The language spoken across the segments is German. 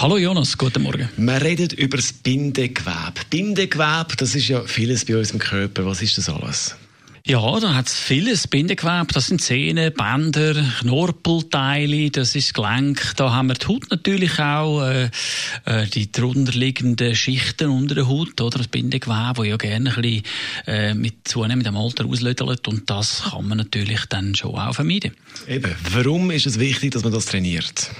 Hallo Jonas, guten Morgen. Wir reden über das Bindegewebe. Bindegewebe, das ist ja vieles bei unserem Körper. Was ist das alles? Ja, da hat es vieles Bindegewebe. Das sind Zähne, Bänder, Knorpelteile, das ist Gelenk. Da haben wir die Haut natürlich auch, äh, äh, die drunterliegenden Schichten unter der Haut, oder? Das Bindegewebe, das ja gerne ein bisschen äh, mit zunehmendem Alter auslödelt. Und das kann man natürlich dann schon auch vermeiden. Eben. Warum ist es wichtig, dass man das trainiert?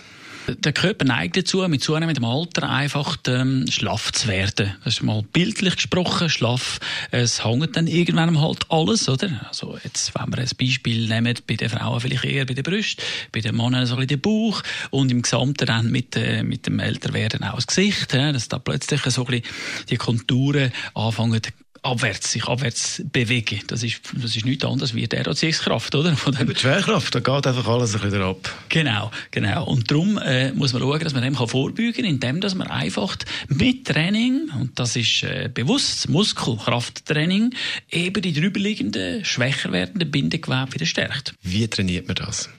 Der Körper neigt dazu, mit zunehmendem Alter einfach ähm, schlaff zu werden. Das ist mal bildlich gesprochen, schlaff. Es hängt dann irgendwann halt alles, oder? Also jetzt, wenn wir ein Beispiel nehmen, bei den Frauen vielleicht eher bei den Brüsten, bei den Männern so ein bisschen der Bauch und im Gesamten dann mit, äh, mit dem Älterwerden auch das Gesicht, ja, dass da plötzlich so ein bisschen die Konturen anfangen abwärts, sich abwärts bewegen. Das ist, das ist nichts anderes wie der Anziehungskraft, oder? Von dem die Schwerkraft, da geht einfach alles ein bisschen ab. Genau, genau. Und darum äh, muss man schauen, dass man dem kann vorbeugen kann, indem dass man einfach mit Training, und das ist äh, bewusst Muskelkrafttraining, eben die drüberliegenden, schwächer werdenden Bindegewebe wieder stärkt. Wie trainiert man das?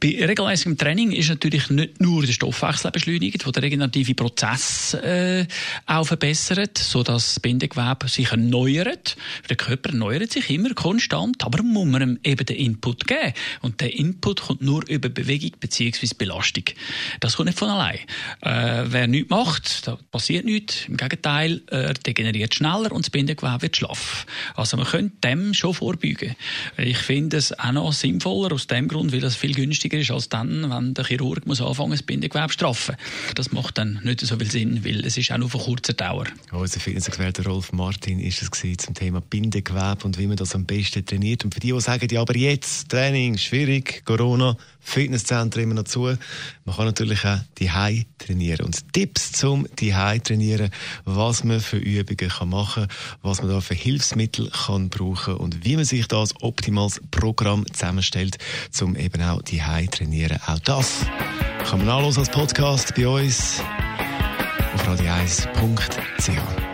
Bei regelmäßigem Training ist natürlich nicht nur der Stoffwechsel beschleunigt, der den regenerativen Prozess äh, auch verbessert, sodass das Bindegewebe sich erneuert. Der Körper erneuert sich immer konstant, aber muss man ihm eben den Input geben. Und der Input kommt nur über Bewegung bzw. Belastung. Das kommt nicht von allein. Äh, wer nichts macht, da passiert nichts. Im Gegenteil, er degeneriert schneller und das Bindegewebe wird schlaff. Also man könnte dem schon vorbeugen. Ich finde es auch noch sinnvoller aus dem Grund, weil das viel günstiger ist als dann, wenn der Chirurg muss anfangen, das Bindegewebe zu straffen. Das macht dann nicht so viel Sinn, weil es ist auch nur von kurzer Dauer. Unser Fitnessexperte Rolf Martin ist es zum Thema Bindegewebe und wie man das am besten trainiert. Und für die, die sagen, ja, aber jetzt Training, schwierig, Corona, Fitnesszentren immer noch zu. Man kann natürlich auch die trainieren. Und Tipps zum die trainieren, was man für Übungen kann machen, was man da für Hilfsmittel kann brauchen und wie man sich das optimales Programm zusammenstellt, um eben auch die trainieren. Auch das kann man nachlesen als Podcast bei uns auf radio1.ch.